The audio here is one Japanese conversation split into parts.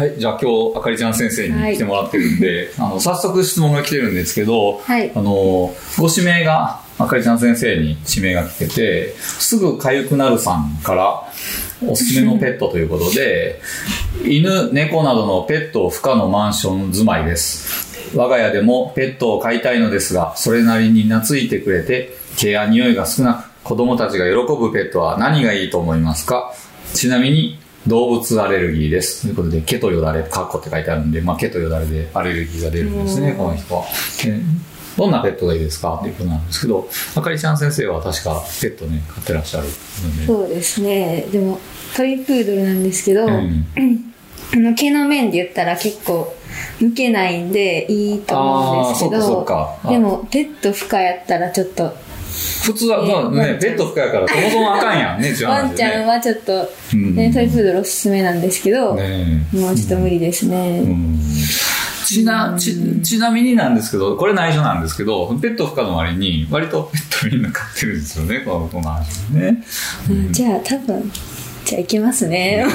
はい、じゃあ今日、あかりちゃん先生に来てもらってるんで、あの、早速質問が来てるんですけど、はい。あの、ご指名が、あかりちゃん先生に指名が来てて、すぐ痒くなるさんから、おすすめのペットということで、犬、猫などのペット不可のマンション住まいです。我が家でもペットを飼いたいのですが、それなりに懐いてくれて、毛や匂いが少なく、子供たちが喜ぶペットは何がいいと思いますか？ちなみに、動物アレルギーです。ということで、毛とよだれ、カッコって書いてあるんで、まあ、毛とよだれでアレルギーが出るんですね、この人は。えどんなペットがいいですかっていうことなんですけど、あかりちゃん先生は確かペットね、飼ってらっしゃるので。そうですね。でも、トイプードルなんですけど、うん あの毛の面で言ったら結構抜けないんでいいと思うんですけどかそっかあでもペット不可やったらちょっと普通は、まあね、ペット不可やから、そもそもあかんやんね、ワンちゃんはちょっと、ね、トイプードルおすすめなんですけど、もうちょっと無理ですね。うん。ちな、ち、ちなみになんですけど、これ内緒なんですけど、ペット不可の割に、割とペットみんな飼ってるんですよね、この、この話ね。うん。じゃあ多分じゃあいけますね。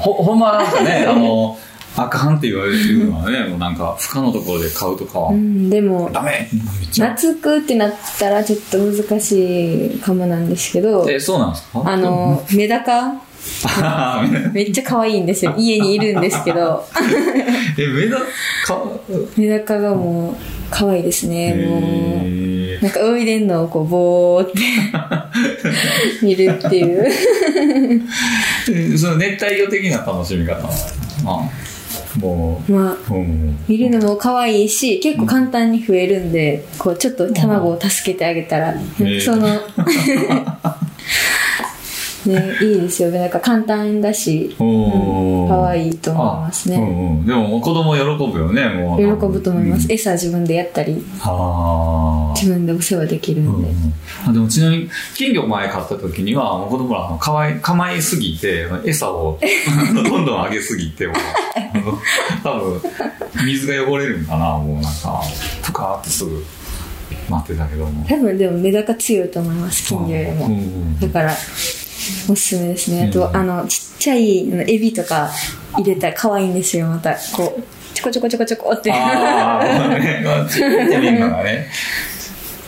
ほ、ほんまなんかね、あの、あかんって言われてるのはね、もうなんか、不可のところで飼うとかは。う、ん、でもダメ。懐くってなったらちょっと難しいかもなんですけどえ、そうなんですか？あのメダカ？めっちゃ可愛いんですよ。家にいるんですけど。え、目だ、か、メダカがもう可愛いですね。もうえなんか泳いでんのをこうぼーって見るっていう。ー、その熱帯魚的な楽しみ方なのかなもう、まあうん。見るのも可愛いし結構簡単に増えるんでこうちょっと卵を助けてあげたら、えその ねいいですよなんか簡単だしおー。可愛いと思いますね。あうんうん、でも子供喜ぶよねもう喜ぶと思います、うん。餌自分でやったりあ自分でお世話できるんんで、うん。あでもちなみに金魚前買った時にはもう子供らかわい構いすぎて餌を どんどんあげすぎてもう。多分水が汚れるんかなもうなんか。ぷかーってすぐ。待ってたけども。多分でもメダカ強いと思います金魚よりも、うんうん。だからおすすめですね。あと、うん。あのちっちゃいエビとか入れたら可愛いんですよまた。こうちょこちょこちょこちょこって。ああ、まあね、ね。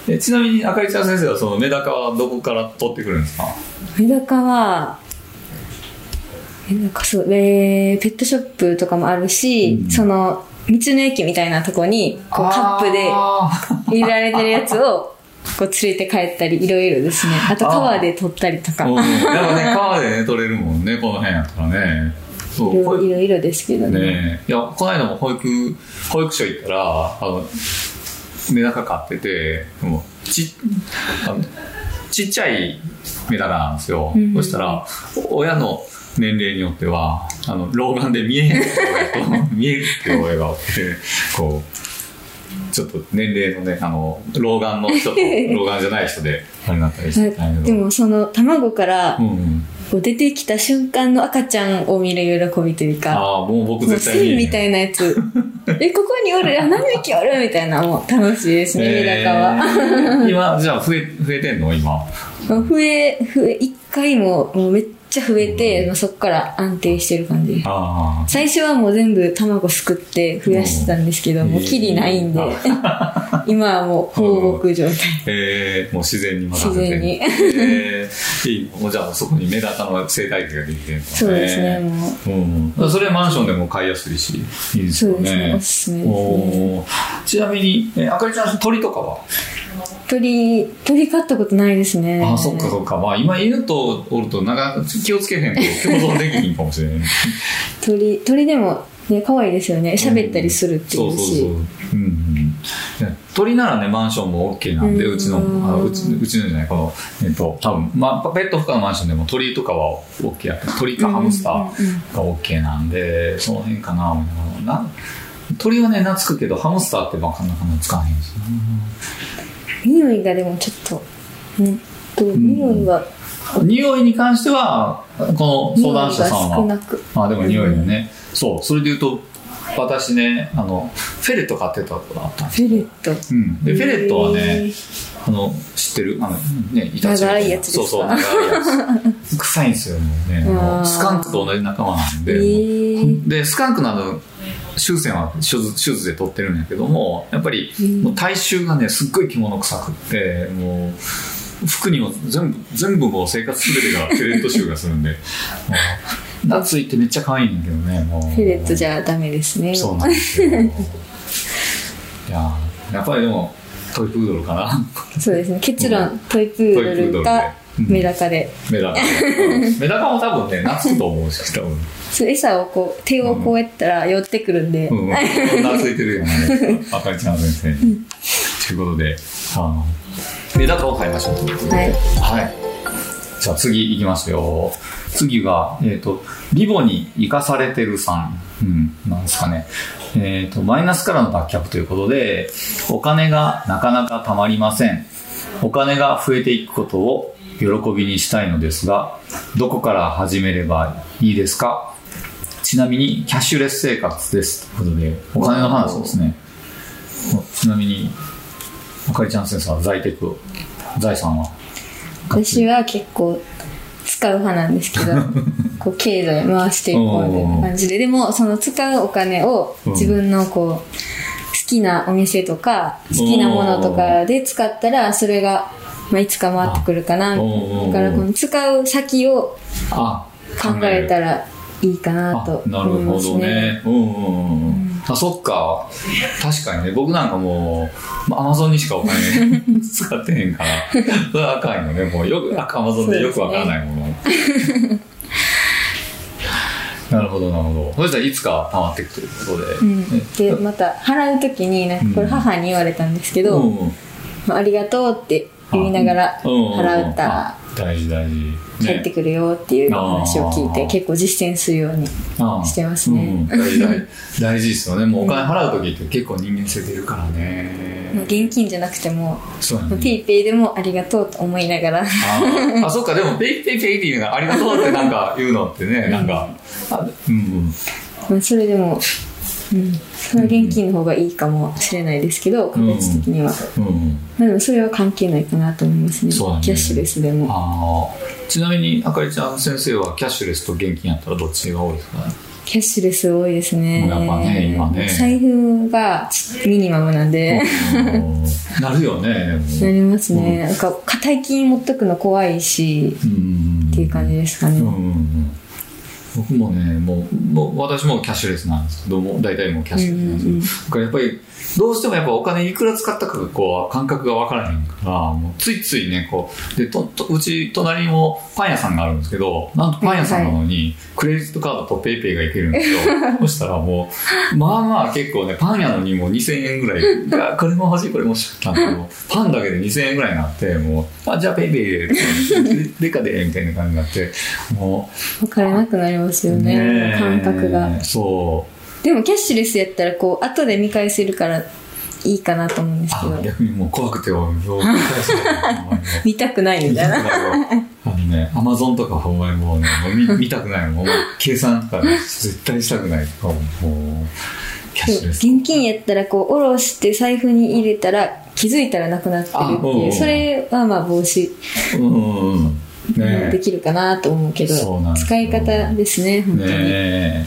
えちなみに、あかりちゃん先生はそのメダカはどこから取ってくるんですか？メダカはメダカそう、えーペットショップとかもあるし、うん。その道の駅みたいなとこにこうカップであ入れられてるやつをこう連れて帰ったりいろいろですねあと川で取ったりとか。やっぱね、川でね、取れるもんね、この辺やったらね。そ、いういろいろですけどねねいや、この間も保育、保育所行ったら、あの、メダカ飼ってて、もう、ち、あのちっちゃいメダカなんですよ。うんそしたら、お親の年齢によっては、あの、老眼で見えへんって親と、見えるって親がおって、こう、ちょっと年齢のね、あの、老眼の人と 老眼じゃない人で、あれになったりして。でもその卵からうんうん。こう出てきた瞬間の赤ちゃんを見る喜びというかああ、もう僕絶対線みたいなやつ えここにおる？あ何匹おる？みたいなもう楽しいですねメダカは。は。今、じゃあ増え、増えてんの？今。増え、増え、一回ももうめっちゃ増えて、まあ、そっから安定してる感じ。最初はもう全部卵すくって増やしてたんですけど、うんもうキリないんで、今はもう放牧状態。えー、もう自然に任せて。自然にえー、いいもうじゃあそこにメダカの生態系ができてる。そうですね、もう。うん。それマンションでも飼いやすいし、いいですよね。そうですね、おすすめですね。ちなみに、えあかりちゃん、鳥とかは？鳥、鳥飼ったことないですね。あ、そっかそっか。まあ今犬とおると、なんか気をつけへんと共存できひんかもしれない。鳥、鳥でも、ね、可愛いですよね。喋ったりするっていうし。そうそうそう。うんうん。鳥ならね、マンションも OK なんで、うちの、あうちうちのじゃない、この、えっと、多分、まあ、ペット不可のマンションでも鳥とかは OK や。鳥かハムスターが OK なんで、その辺かな、な鳥はね、懐くけど、ハムスターってなかなか懐かへんし匂いがでもちょっと、うんと、匂いは、な。匂いに関しては、この相談者さんは、少。あ、でも匂いだね。そう、それで言うと、私ね、あの、フェレット飼ってたことがあったんです。フェレット。うん、でフェレットはねあの知ってる？あのねイタチ長いやつそうそう長いやつ。臭いんですよもうね。スカンクと同じ仲間なんで、えー。でスカンクなど終戦は手術手術で取ってるんやけどもやっぱりもう体臭がねすっごい着物臭くってもう服にも全部全部もう生活全てがフェレット臭がするんで。夏行ってめっちゃ可愛いんだけどねもう。フェレットじゃダメですね。そうなんですよ。いややっぱりでもトイプードルかな。そうですね。結論トイプードルかメダカで。メダカ、うん。メダカも多分ね懐くと思うし多分。そう餌をこう手をこうやったら寄ってくるんで、うん、懐いてるよねあかりちゃん。先生にということであのメダカを買いましょうはいはいじゃあ次いきますよ次が、えっとリボに生かされてるさん、うん、なん。ですかねえっ、とマイナスからの脱却ということでお金がなかなかたまりません。お金が増えていくことを喜びにしたいのですがどこから始めればいいですか？ちなみにキャッシュレス生活です。ということでお金の話ですね。ちなみにあかりちゃん先生は在テク財産は？私は結構使う派なんですけど こう経済回していこうみたいな感じで。でもその使うお金をうん。自分のこう好きなお店とか好きなものとかで使ったらそれが、まあ、いつか回ってくるかな。だからこの使う先をあ考えたららいいかなとなる思いほどますね。ねうんうんうんうん。あそっか。確かにね。僕なんかもうアマゾンにしかお金 使ってへんから。それはあかんよね。もうよくアマゾンでよくわからないもの、なるほどなるほど。そしたらいつか溜まっていくということで、うん、でまた払う時になん。かこれ母に言われたんですけど、うんうん。まあありがとうって言いながらうんうんうん。払ったらあ大事大事、帰ってくるよっていう話を聞いて結構実践するようにしてますね。うん、大事 大事ですよね。もうお金払う時って結構人間性出るからね、まあ現金じゃなくてもそうだね。 PayPay でもありがとうと思いながら。あそっか、でも、ペイペイペイっていうのが、ありがとうってなんか言うのってね、なんか、あうんうん。まあそれでも、うん、それは現金の方がいいかもしれないですけど確率的には、うん。うん。それは関係ないかなと思いますね。ね。キャッシュレスでも。ちなみに、あかりちゃん先生はキャッシュレスと現金やったらどっちが多いですか？ねキャッシュレス多いですね。やっぱね今ね。財布がミニマムなんで。うんなるよね、なりますね、なんか硬い金持っとくの怖いしっていう感じですかね、うんうんうん僕もねもうもう私もキャッシュレスなんです。けども大体もうキャッシュレスなんです。けど、だからやっぱりどうしてもやっぱお金いくら使ったかがこう感覚が分からへんからもうついついねこうでととうち隣にもパン屋さんがあるんですけどなんとパン屋さんなのにクレジットカードと PayPay がいけるんですよ。そしたらもうまあまあ結構ねパン屋のにも2000円ぐらい。いやこれも欲しいこれも欲しかもうパンだけで2000円ぐらいになってもうあじゃあ PayPay ででかでみたいな感じになってもう分からなくなりますよね。ねえ。感覚が。そう。でもキャッシュレスやったらこう後で見返せるからいいかなと思うんですけあど逆にもう怖くてよう返せない。見たくないみたいな。あのねアマゾンとかほんまにもうねもう見 見たくないもう計算とかね絶対したくないとかもうキャッシュレス現金やったらこう下ろして財布に入れたら気づいたらなくなってるっていう。うん。それはまあ防止。うんできるかなと思うけど、そうなんですよ。使い方ですね本当に、ねえ、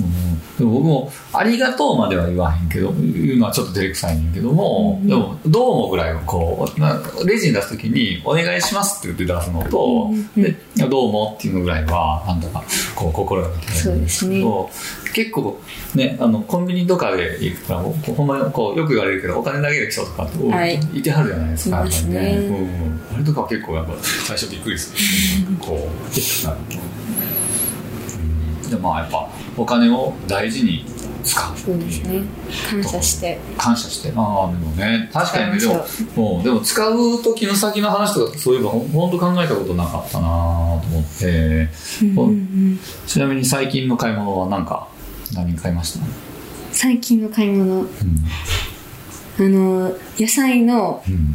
うん、でも僕も「ありがとう」までは言わへんけど言うのはちょっと照れくさいねんけども、でも「どうも」ぐらいをこうなレジに出す時に「お願いします」って言って出すのと「でどうも」っていうのぐらいはなんとかこう心がけてるんですけど結構ねあのコンビニとかで行くからほんまにこうよく言われるけどお金投げる人とかって、はい。い、てはるじゃないですかね。うん、あれとかは結構やっぱ最初びっくりする、こうなるでまあやっぱお金を大事に使うそうですね。感謝して。感謝して。ああでもね確かにねでももうでも使う時の先の話とかそういえばほんほんと考えたことなかったなと思って、うんうんうん。ちなみに最近の買い物は何か何買いました、最近の買い物。うん。あの野菜のうん。うん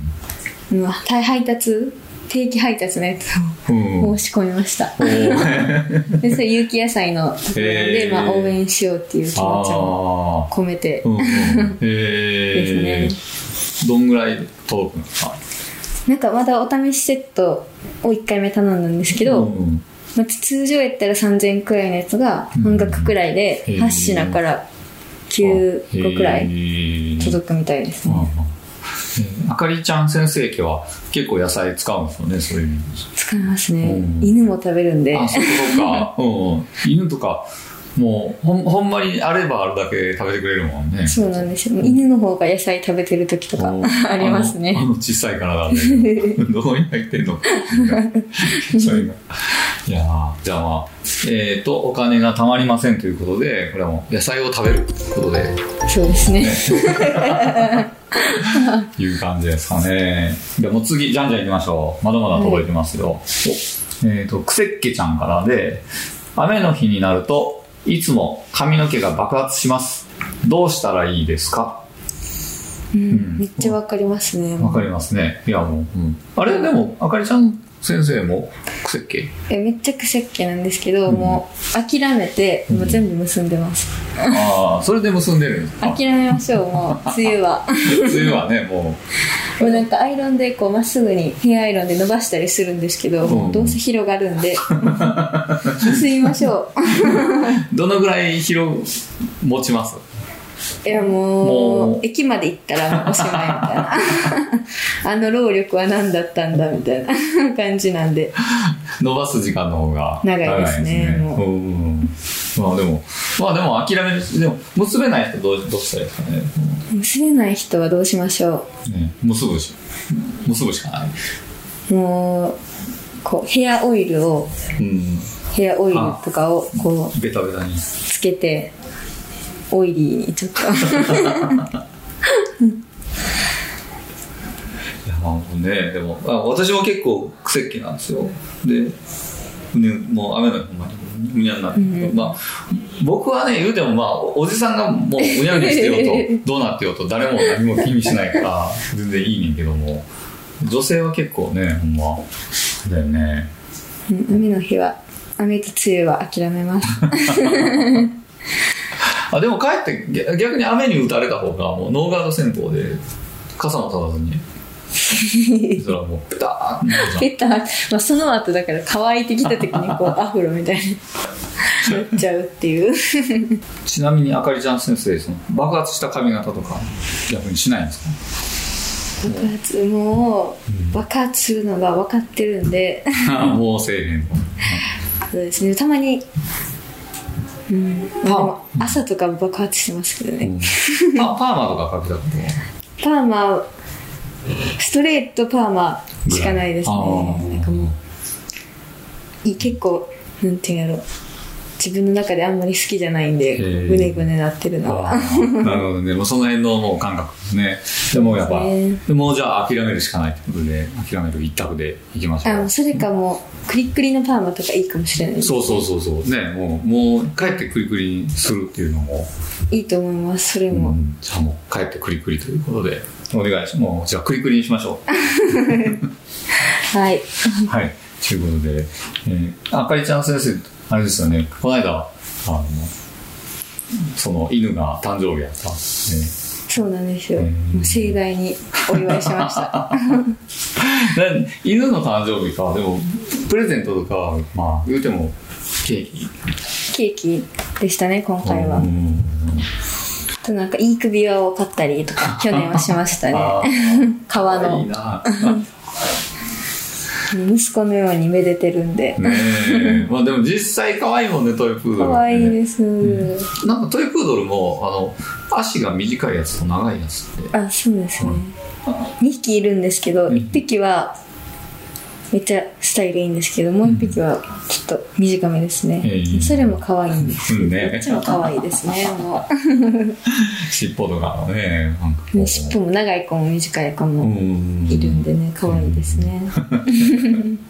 配達定期配達のやつうん。を申し込みました。おー。で、それ有機野菜のところで、まあ、応援しようっていう気持ちをあ込めてあ、うんうん、へえどんぐらい届くんですか？なんかまだお試しセットを1回目頼んだんですけど、うんまあ、通常やったら3000円くらいのやつが半額くらいでうん8品から9個くらいい届くみたいですね。あかりちゃん先生家は結構野菜使うんですよねそういう意味使いますね。うん。犬も食べるんで。あそうか、うんうん、犬とかもうほん ほんまにあればあるだけ食べてくれるもんねそうなんですよ。犬の方が野菜食べてる時とかうん ありますねあ。の小さい体で どこに入ってんのかそういうのいやーじゃあまあえっ、とお金が貯まりませんということでこれはもう野菜を食べるということでそうですね。いう感じですかね。でもう次、じゃんじゃん行きましょう。まだまだ届いてますよ。おえっ、と、くせっけちゃんからで、雨の日になると、いつも髪の毛が爆発します。どうしたらいいですか？うんめっちゃわかりますね。わかりますね。いや、もう、うん。あれ、でも、あかりちゃん先生も、くせっけえめっちゃ癖っ気なんですけど、もう諦めて、もう全部結んでます。ああ、それで結んでるんですか？諦めましょう、もう、梅雨は。梅雨はね、ももうなんかアイロンでこうまっすぐにヘアアイロンで伸ばしたりするんですけど、うん。どうせ広がるんで。結びましょう、どのぐらい広、持ちます？ういやもうもう。駅まで行ったらおしまいみたいな。あの労力は何だったんだみたいな感じなんで。伸ばす時間の方が長いですね。もう。うんまあでも。まあでも諦めるでも結べない人どうどうしたらいいですかね。結べない人はどうしましょね。結ぶし結ぶしかない。うもうこうヘアオイルをうん。ヘアオイルとかをこうベタベタに。つけてオイリーにちょっと。いやまあねでもあ私も結構癖っ気なんですよ。でねもう雨の日ほんまにうにゃになって、まあ僕はね言うてもまあおじさんがもううにゃうにゃしてようと どうなってようと誰も何も気にしないから全然いいねんけども。女性は結構ねほんまだよね。うん雨の日は雨と梅雨は諦めます。あでもかえって逆逆に雨に打たれた方がもうノーガード戦法で傘も立たずにそれはもう。ペタペッター、まあ、その後だから乾いてきた時にこう アフロみたいになっちゃうっていう。ちなみにあかりちゃん先生その爆発した髪型とか逆にしないんですか？爆発もう爆発するのが分かってるんで。もうせえへん。そうですね。たまにうん。朝とか爆発してますけどね、パパーマとかかけたことはパーマストレートパーマしかないですあねーなんかもうい結構なんていうんやろ自分の中であんまり好きじゃないんでぐねぐねなってるのあはー。なるほどね。もうその辺のもう感覚ですね。でもやっぱね。でもうじゃあ諦めるしかないってことで諦める一択でいきましょうあのそれかもうクリックリのパーマとかいいかもしれないです。そうそうそうそう。ねもうもう帰ってクリクリにするっていうのも、いいと思いますそれも、うん。じゃあもう帰ってクリクリということで。お願いしますもうじゃあクリクリにしましょ はい。う はい。ということで、えー、あかりちゃん先生あれですよね。この間。あのその犬が誕生日やった。ん。ですそうなんですよ。盛大にお祝いしました。犬の誕生日か。でもプレゼントとかはまあ言うてもケーキ。ケーキでしたね、今回は。となんか、いい首輪を買ったりとか、去年はしましたあね。ー。革いいの。な 息子のようにめでてるんで。ねえまあでも実際可愛いもんねトイプードル可愛いです。なんかトイプードルもあの足が短いやつと長いやつってあ、そうですね。2匹いるんですけど、うん1匹はめっちゃスタイルいいんですけど、もう1匹はちょっと短めですねええ。それも可愛いんです。うんねこっちも可愛いですね、も尻尾とかのねなんかこう。う尻尾も長い子も短い子もうんいるんでね、可愛いですね。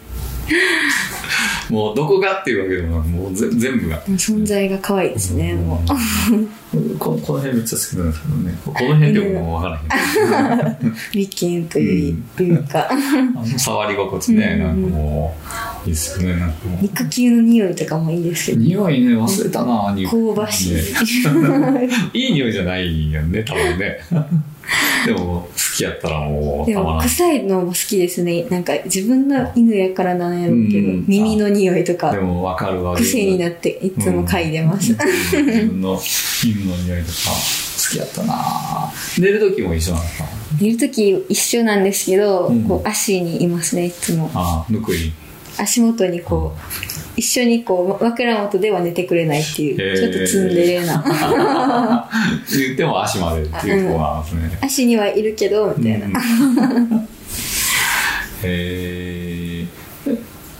もうどこがっていうわけでもなくもうぜ全部が。存在が可愛いですね、もう。ここの辺めっちゃ好きなんですけどね。この辺でももう分から とい触り心地ね、なんかもういいっすよねなんかもう。肉球の匂いとかもいいですけど、匂いね忘れたな香ばしい。ね。いい匂いじゃないよね多分ね でも好きやったらもうでも臭いのも好きですね。なんか自分の犬やからなんやろうけど、うん耳の匂いとかでも分かるわ癖になっていつも嗅いでます。自分の犬の匂いとか好きやったな。寝る時も一緒なんですか？寝るとき一緒なんですけど、うん。こう足にいますね、いつも。ああぬくい？足元にこう、一緒にこう、枕元では寝てくれないっていう、ちょっとツンデレな。言っても足までっていう子なんですね、足にはいるけど、みたいな。うんへえ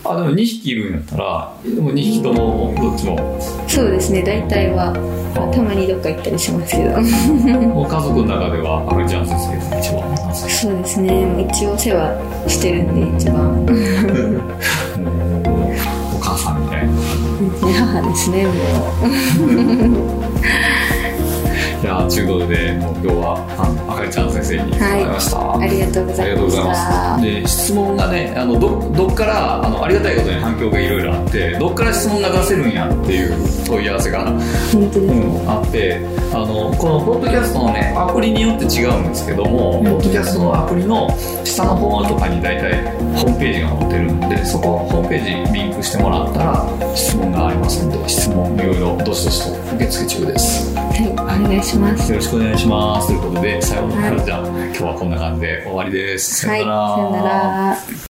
あでも2匹いるんやったらでも2匹ともどっちもそうですね、大体は、まあたまにどっか行ったりしますけど。もう家族の中では赤ちゃん先生が一番そうですね、一応お世話してるんで、一番。母ですね、もう。いやーということでもう今日はあかりちゃん先生に来てもらいました、ありがとうございましありがとうございまたす。。で、質問がね、あのどどっからあのありがたいことに反響がいろいろあって、どっから質問が出せるんやっていう問い合わせが、本当ですね。うん、あって、あのこのポッドキャストのねアプリによって違うんですけども、うんポッドキャストのアプリの下の方とかに大体ホームページが載ってるんで、そこホームページリンクしてもらったら質問がありますんで、質問いろいろどしどしと受付中です。はい、お願いします。よろしくお願いします。ということで、さようなら。じゃあ今日はこんな感じで終わりです。さはい、ようなら。さよなら。